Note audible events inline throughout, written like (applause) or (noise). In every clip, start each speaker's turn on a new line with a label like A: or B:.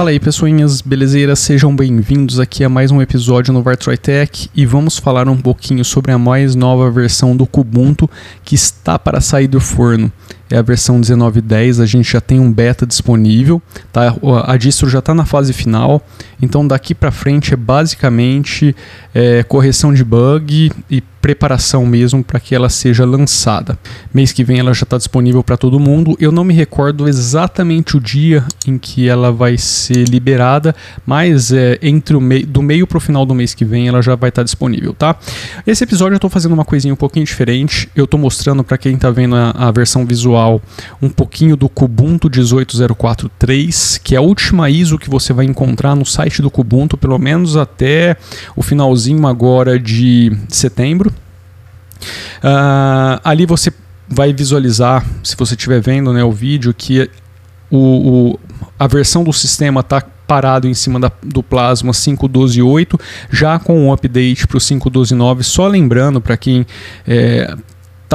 A: Fala aí, pessoinhas belezeiras, sejam bem-vindos aqui a mais um episódio no VarTroyTech e vamos falar um pouquinho sobre a mais nova versão do Kubuntu que está para sair do forno. É a versão 19.10, a gente já tem um beta disponível, tá? a distro já está na fase final, então daqui para frente é basicamente é, correção de bug e preparação mesmo para que ela seja lançada. Mês que vem ela já está disponível para todo mundo. Eu não me recordo exatamente o dia em que ela vai ser liberada, mas é, entre o meio do meio para o final do mês que vem ela já vai estar tá disponível, tá? Esse episódio eu estou fazendo uma coisinha um pouquinho diferente. Eu estou mostrando para quem está vendo a, a, versão visual um pouquinho do Kubuntu 18043, que é a última ISO que você vai encontrar no site do Kubuntu, pelo menos até o finalzinho agora de setembro. Uh, ali você vai visualizar, se você estiver vendo né, o vídeo, que o, o, a versão do sistema está parado em cima da, do Plasma 5.12.8, já com o update para o 5.12.9. Só lembrando para quem está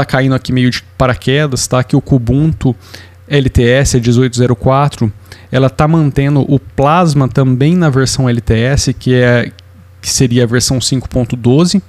A: é, caindo aqui meio de paraquedas, tá? que o Kubuntu LTS 1804 ela está mantendo o Plasma também na versão LTS, que, é, que seria a versão 5.12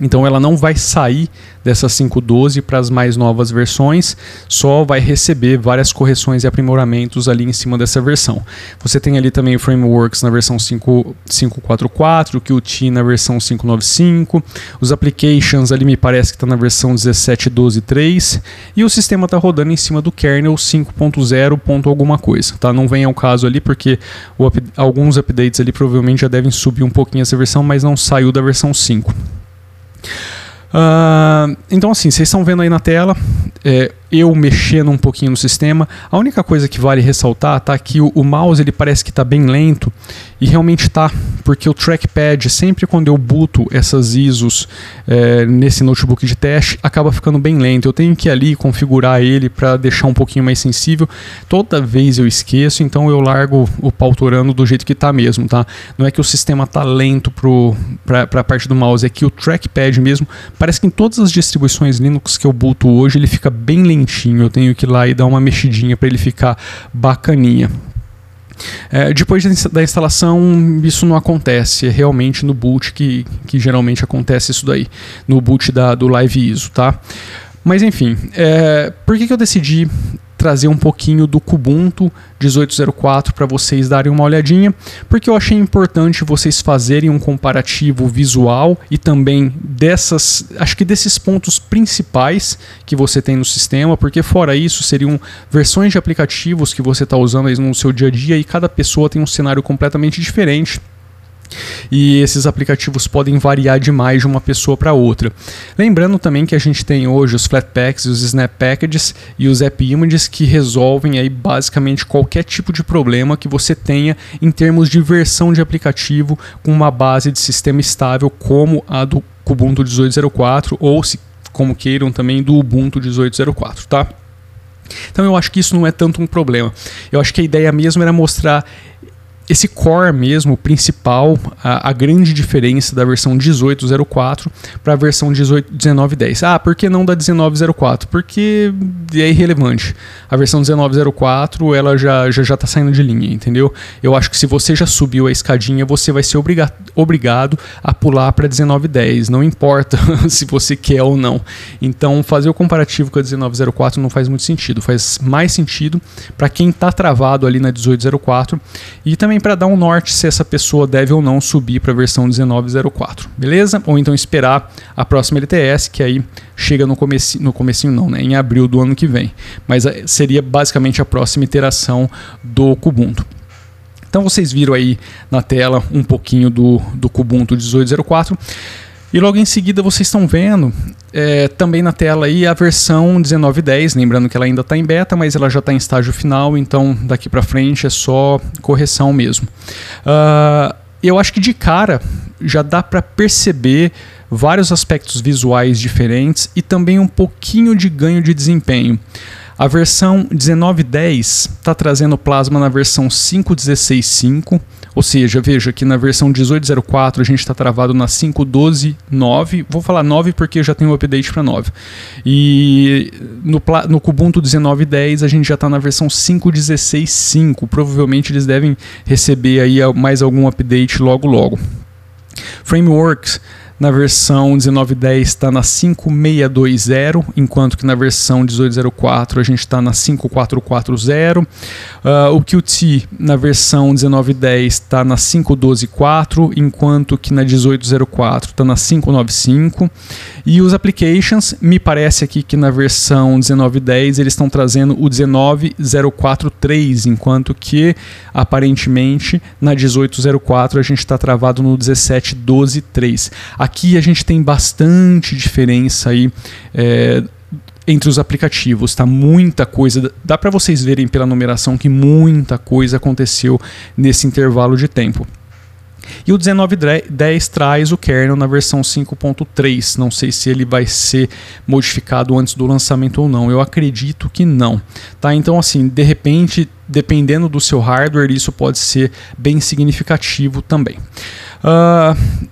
A: então ela não vai sair dessa 5.12 para as mais novas versões, só vai receber várias correções e aprimoramentos ali em cima dessa versão. Você tem ali também o Frameworks na versão 5.4.4, o Qt na versão 5.9.5, os applications ali me parece que está na versão 17.12.3 e o sistema está rodando em cima do kernel 5.0. alguma coisa. Tá? Não vem ao caso ali porque up, alguns updates ali provavelmente já devem subir um pouquinho essa versão, mas não saiu da versão 5. Uh, então, assim, vocês estão vendo aí na tela, é, eu mexendo um pouquinho no sistema. A única coisa que vale ressaltar tá que o, o mouse ele parece que está bem lento e realmente está, porque o trackpad sempre quando eu buto essas ISOs é, nesse notebook de teste acaba ficando bem lento. Eu tenho que ir ali configurar ele para deixar um pouquinho mais sensível. Toda vez eu esqueço, então eu largo o pautorando do jeito que está mesmo, tá? Não é que o sistema tá lento para a parte do mouse, é que o trackpad mesmo parece que em todas as distribuições Linux que eu buto hoje ele fica bem lento lentinho, eu tenho que ir lá e dar uma mexidinha para ele ficar bacaninha. É, depois da instalação, isso não acontece, é realmente no boot que, que geralmente acontece isso daí, no boot da, do Live ISO, tá? Mas enfim, é, por que, que eu decidi trazer um pouquinho do Kubuntu 1804 para vocês darem uma olhadinha, porque eu achei importante vocês fazerem um comparativo visual e também dessas, acho que desses pontos principais que você tem no sistema, porque fora isso seriam versões de aplicativos que você está usando no seu dia a dia e cada pessoa tem um cenário completamente diferente e esses aplicativos podem variar demais de uma pessoa para outra. Lembrando também que a gente tem hoje os Flatpaks, os Snap Packages e os App Images que resolvem aí basicamente qualquer tipo de problema que você tenha em termos de versão de aplicativo com uma base de sistema estável como a do Ubuntu 18.04 ou se como queiram também do Ubuntu 18.04, tá? Então eu acho que isso não é tanto um problema. Eu acho que a ideia mesmo era mostrar esse core mesmo, principal, a, a, grande diferença da versão 1804 para a versão 18, 1910. Ah, por que não da 1904? Porque é irrelevante. A versão 1904 ela já está já, já tá saindo de linha, entendeu? Eu acho que se você já subiu a escadinha, você vai ser obriga obrigado a pular para 1910. Não importa (laughs) se você quer ou não. Então, fazer o comparativo com a 1904 não faz muito sentido. Faz mais sentido para quem está travado ali na 1804 e também para dar um norte se essa pessoa deve ou não subir para a versão 1904, beleza? Ou então esperar a próxima LTS, que aí chega no começo, no comecinho não, né? Em abril do ano que vem. Mas eh, seria basicamente a próxima iteração do Kubuntu. Então vocês viram aí na tela um pouquinho do, do Kubuntu 1804. E logo em seguida vocês estão vendo é, também na tela aí a versão 19.10, lembrando que ela ainda está em beta, mas ela já está em estágio final, então daqui para frente é só correção mesmo. Uh, eu acho que de cara já dá para perceber vários aspectos visuais diferentes e também um pouquinho de ganho de desempenho. A versão 19.10 está trazendo Plasma na versão 5.16.5, ou seja, veja que na versão 18.04 a gente está travado na 5.12.9, vou falar 9 porque já tem um update para 9. E no, no Kubuntu 19.10 a gente já está na versão 5.16.5, provavelmente eles devem receber aí mais algum update logo logo. Frameworks na versão 1910 está na 5620, enquanto que na versão 1804 a gente está na 5440. Uh, o Qt na versão 1910 está na 5124, enquanto que na 1804 está na 595. E os applications, me parece aqui que na versão 1910 eles estão trazendo o 19043, enquanto que aparentemente na 1804 a gente está travado no 17123. Aqui a gente tem bastante diferença aí. É, entre os aplicativos, tá? Muita coisa. Dá para vocês verem pela numeração que muita coisa aconteceu nesse intervalo de tempo. E o 1910 traz o kernel na versão 5.3. Não sei se ele vai ser modificado antes do lançamento ou não. Eu acredito que não. Tá? Então, assim, de repente, dependendo do seu hardware, isso pode ser bem significativo também. Uh,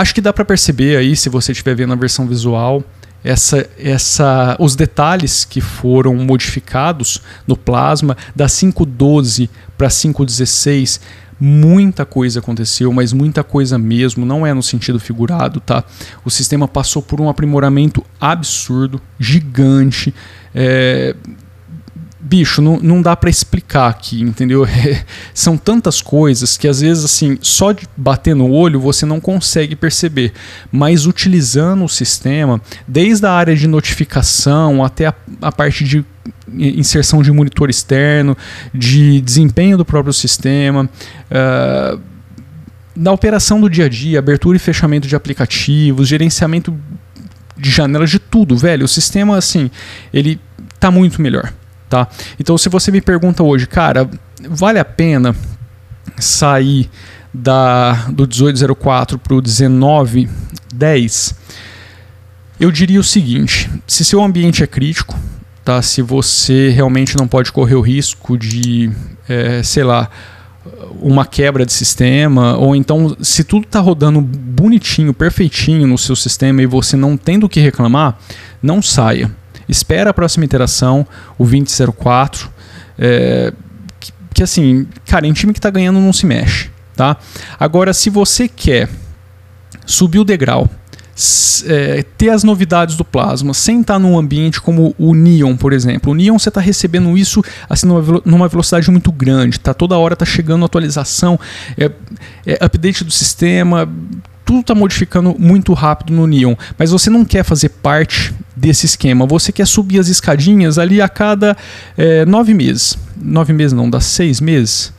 A: acho que dá para perceber aí, se você estiver vendo a versão visual, essa, essa, os detalhes que foram modificados no plasma da 5.12 para 5.16 muita coisa aconteceu, mas muita coisa mesmo, não é no sentido figurado, tá? O sistema passou por um aprimoramento absurdo, gigante. É, bicho, não, não dá para explicar aqui, entendeu? (laughs) É, são tantas coisas que às vezes assim, só de bater no olho você não consegue perceber, mas utilizando o sistema, desde a área de notificação até a, a parte de inserção de monitor externo, de desempenho do próprio sistema, uh, na operação do dia a dia, abertura e fechamento de aplicativos, gerenciamento de janelas, de tudo, velho. O sistema, assim, ele tá muito melhor. Tá? Então, se você me pergunta hoje, cara, vale a pena sair da, do 1804 para o 1910? Eu diria o seguinte: se seu ambiente é crítico, tá? se você realmente não pode correr o risco de, é, sei lá, uma quebra de sistema, ou então se tudo está rodando bonitinho, perfeitinho no seu sistema e você não tem do que reclamar, não saia espera a próxima interação, o 2004. É, que, que, assim, cara, em time que está ganhando não se mexe. Tá? Agora, se você quer subir o degrau, é, ter as novidades do plasma sem estar num ambiente como o Neon, por exemplo. O Neon você está recebendo isso assim numa, numa, velocidade muito grande, tá? Toda hora está chegando atualização, é, é, update do sistema, tudo está modificando muito rápido no Neon, mas você não quer fazer parte desse esquema, você quer subir as escadinhas ali a cada é, nove meses. Nove meses não, dá seis meses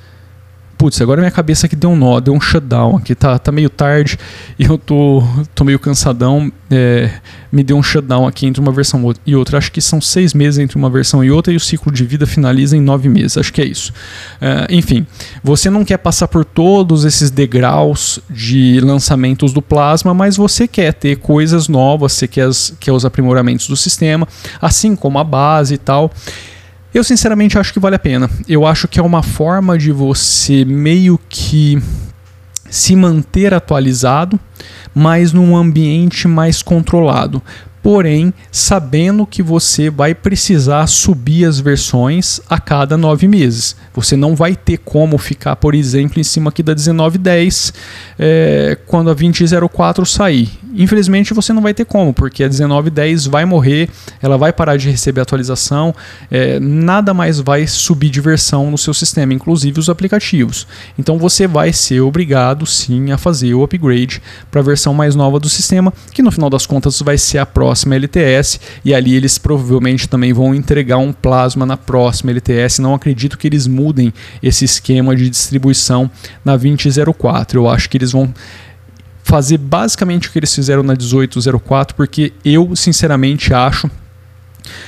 A: putz, agora minha cabeça aqui deu um nó, deu um shutdown aqui, tá, tá meio tarde e eu tô, tô meio cansadão. É, me deu um shutdown aqui entre uma versão e outra. Acho que são seis meses entre uma versão e outra e o ciclo de vida finaliza em nove meses. Acho que é isso. É, enfim, você não quer passar por todos esses degraus de lançamentos do Plasma, mas você quer ter coisas novas, você quer, as, quer os aprimoramentos do sistema, assim como a base e tal. Eu sinceramente acho que vale a pena. Eu acho que é uma forma de você meio que se manter atualizado, mas num ambiente mais controlado porém sabendo que você vai precisar subir as versões a cada nove meses. Você não vai ter como ficar, por exemplo, em cima aqui da 1910 é, quando a 2004 sair. Infelizmente você não vai ter como, porque a 1910 vai morrer, ela vai parar de receber atualização, é, nada mais vai subir de versão no seu sistema, inclusive os aplicativos. Então você vai ser obrigado sim a fazer o upgrade para a versão mais nova do sistema, que no final das contas vai ser a próxima LTS e ali eles provavelmente também vão entregar um plasma na próxima LTS. Não acredito que eles mudem esse esquema de distribuição na 2004. Eu acho que eles vão fazer basicamente o que eles fizeram na 1804, porque eu sinceramente acho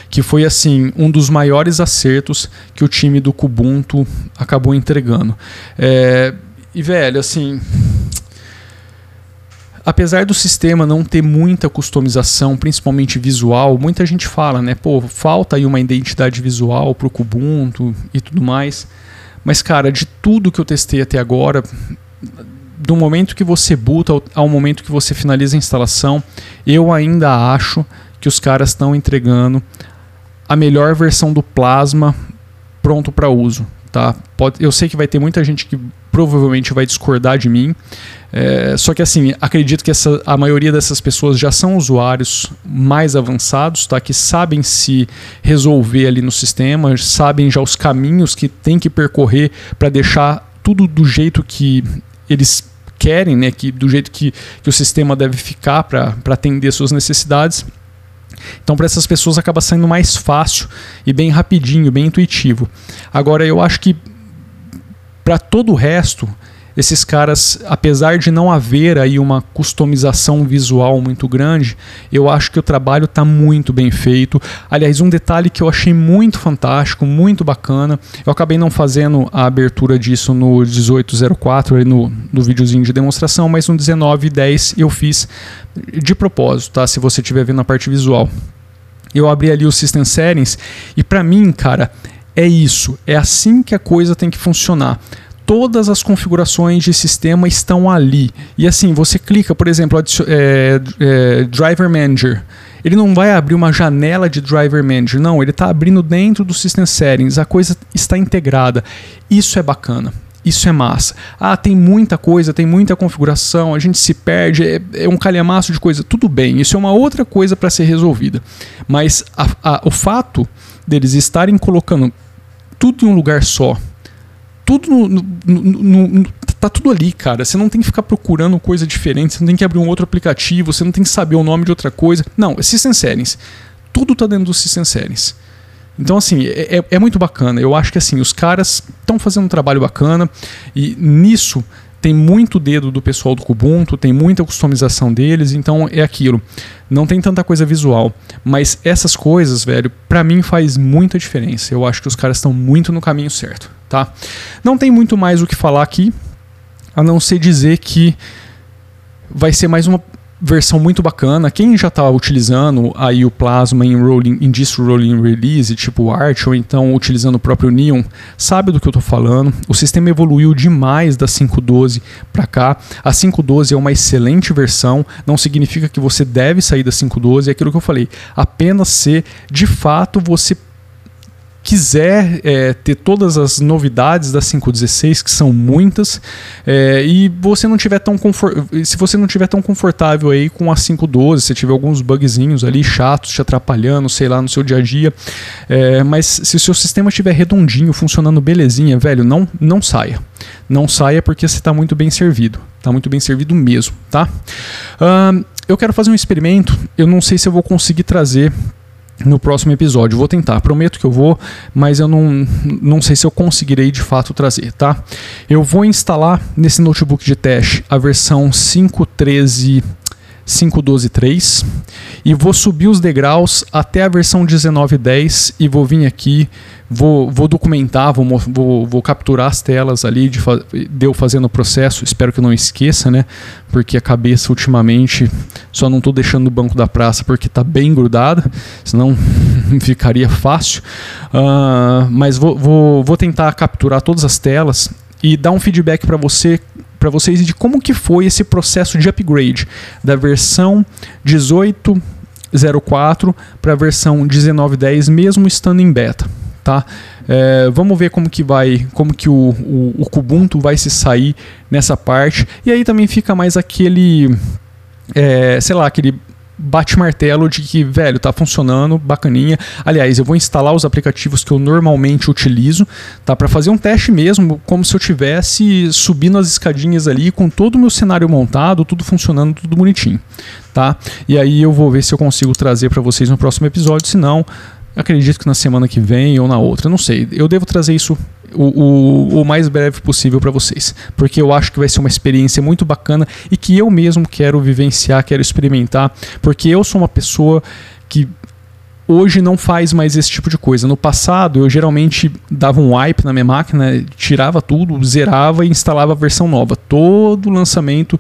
A: que foi assim um dos maiores acertos que o time do Kubuntu acabou entregando. É, e velho, assim, apesar do sistema não ter muita customização, principalmente visual, muita gente fala, né? Pô, falta aí uma identidade visual pro Kubuntu e tudo mais. Mas, cara, de tudo que eu testei até agora, do momento que você boota ao momento que você finaliza a instalação, eu ainda acho que os caras estão entregando a melhor versão do Plasma pronto para uso. Tá? Pode, eu sei que vai ter muita gente que provavelmente vai discordar de mim. É, só que assim, acredito que essa, a maioria dessas pessoas já são usuários mais avançados, tá? Que sabem se resolver ali no sistema, sabem já os caminhos que tem que percorrer para deixar tudo do jeito que eles querem, né? Que, do jeito que, que o sistema deve ficar para atender suas necessidades. Então, para essas pessoas acaba sendo mais fácil e bem rapidinho, bem intuitivo. Agora, eu acho que para todo o resto, esses caras, apesar de não haver aí uma customização visual muito grande, eu acho que o trabalho está muito bem feito. Aliás, um detalhe que eu achei muito fantástico, muito bacana, eu acabei não fazendo a abertura disso no 1804, aí no, no videozinho de demonstração, mas no 1910 eu fiz de propósito, tá? Se você estiver vendo a parte visual. Eu abri ali o System Settings e para mim, cara, é isso. É assim que a coisa tem que funcionar todas as configurações de sistema estão ali. E assim, você clica, por exemplo, é, é, Driver Manager. Ele não vai abrir uma janela de Driver Manager, não, ele está abrindo dentro do System Settings, a coisa está integrada. Isso é bacana. Isso é massa. Ah, tem muita coisa, tem muita configuração, a gente se perde, é, é um calhamaço de coisa. Tudo bem, isso é uma outra coisa para ser resolvida. Mas a, a, o fato deles estarem colocando tudo em um lugar só, tudo no, no, no, tá tudo ali, cara. Você não tem que ficar procurando coisa diferente, você não tem que abrir um outro aplicativo, você não tem que saber o nome de outra coisa. Não, é System Settings. Tudo tá dentro do System Settings. Então, assim, é, é, é muito bacana. Eu acho que assim, os caras estão fazendo um trabalho bacana e nisso tem muito dedo do pessoal do Kubuntu, tem muita customização deles, então é aquilo. Não tem tanta coisa visual, mas essas coisas, velho, para mim faz muita diferença. Eu acho que os caras estão muito no caminho certo, tá? Não tem muito mais o que falar aqui, a não ser dizer que vai ser mais uma versão muito bacana. Quem já está utilizando aí o Plasma em, rolling, em distro rolling release, tipo Arch, ou então utilizando o próprio Neon, sabe do que eu estou falando. O sistema evoluiu demais da 5.12 para cá. A 5.12 é uma excelente versão, não significa que você deve sair da 5.12, é aquilo que eu falei. Apenas se de fato você quiser é, ter todas as novidades da 5.16, que são muitas, é, e você não tiver tão se você não tiver tão confortável aí com a 5.12, se tiver alguns bugzinhos ali chatos te atrapalhando, sei lá, no seu dia a dia, é, mas se o seu sistema estiver redondinho, funcionando belezinha, velho, não, não saia. Não saia porque você está muito bem servido. Está muito bem servido mesmo, tá? Uh, eu quero fazer um experimento. Eu não sei se eu vou conseguir trazer no próximo episódio. Vou tentar, prometo que eu vou, mas eu não, não sei se eu conseguirei de fato trazer, tá? Eu vou instalar nesse notebook de teste a versão 5.13 5.12.3 e vou subir os degraus até a versão 19.10 e vou vir aqui, vou, vou documentar, vou, vou, vou capturar as telas ali de, de eu fazendo o processo, espero que não esqueça, né? Porque a cabeça ultimamente só não estou deixando no banco da praça porque está bem grudada, senão (laughs) ficaria fácil. Uh, mas vou, vou, vou tentar capturar todas as telas e dar um feedback para você para vocês de como que foi esse processo de upgrade da versão 18.04 para a versão 19.10, mesmo estando em beta. Tá? É, vamos ver como que vai, como que o, o, o Kubuntu vai se sair nessa parte. E aí também fica mais aquele, é, sei lá, aquele bate martelo de que, velho, tá funcionando, bacaninha. Aliás, eu vou instalar os aplicativos que eu normalmente utilizo, tá? Para fazer um teste mesmo, como se eu tivesse subindo as escadinhas ali com todo o meu cenário montado, tudo funcionando, tudo bonitinho, tá? E aí eu vou ver se eu consigo trazer para vocês no próximo episódio, se não, acredito que na semana que vem ou na outra, não sei. Eu devo trazer isso o, o, o mais breve possível para vocês, porque eu acho que vai ser uma experiência muito bacana e que eu mesmo quero vivenciar, quero experimentar, porque eu sou uma pessoa que hoje não faz mais esse tipo de coisa. No passado, eu geralmente dava um wipe na minha máquina, tirava tudo, zerava e instalava a versão nova. Todo lançamento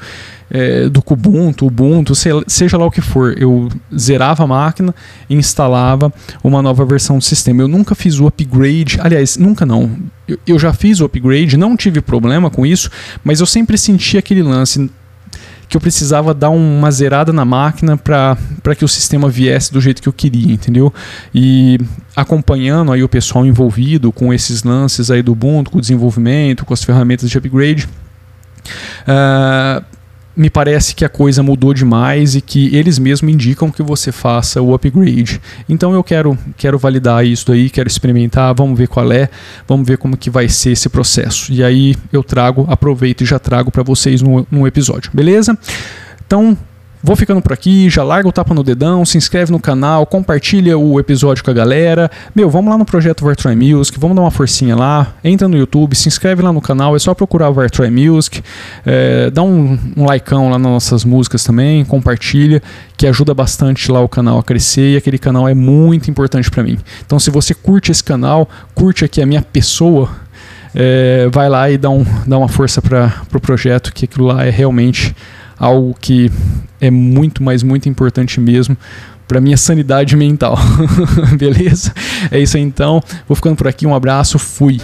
A: é, do Kubuntu, Ubuntu, seja lá o que for, eu zerava a máquina e instalava uma nova versão do sistema. Eu nunca fiz o upgrade, aliás, nunca não. Eu, eu já fiz o upgrade, não tive problema com isso, mas eu sempre senti aquele lance que eu precisava dar uma zerada na máquina para que o sistema viesse do jeito que eu queria, entendeu? E acompanhando aí o pessoal envolvido com esses lances aí do Ubuntu, com o desenvolvimento, com as ferramentas de upgrade, uh, me parece que a coisa mudou demais e que eles mesmos indicam que você faça o upgrade. Então eu quero, quero validar isso aí, quero experimentar, vamos ver qual é, vamos ver como que vai ser esse processo. E aí eu trago, aproveito e já trago para vocês no episódio, beleza? Então Vou ficando por aqui, já larga o tapa no dedão, se inscreve no canal, compartilha o episódio com a galera. Meu, vamos lá no projeto Vartroy Music, vamos dar uma forcinha lá, entra no YouTube, se inscreve lá no canal, é só procurar o Vartroy Music, é, dá um, um likeão lá nas nossas músicas também, compartilha, que ajuda bastante lá o canal a crescer e aquele canal é muito importante para mim. Então se você curte esse canal, curte aqui a minha pessoa, é, vai lá e dá, um, dá uma força para o pro projeto, que aquilo lá é realmente algo que é muito, mas muito importante mesmo para minha sanidade mental. (laughs) Beleza? É isso aí então. Vou ficando por aqui. Um abraço. Fui.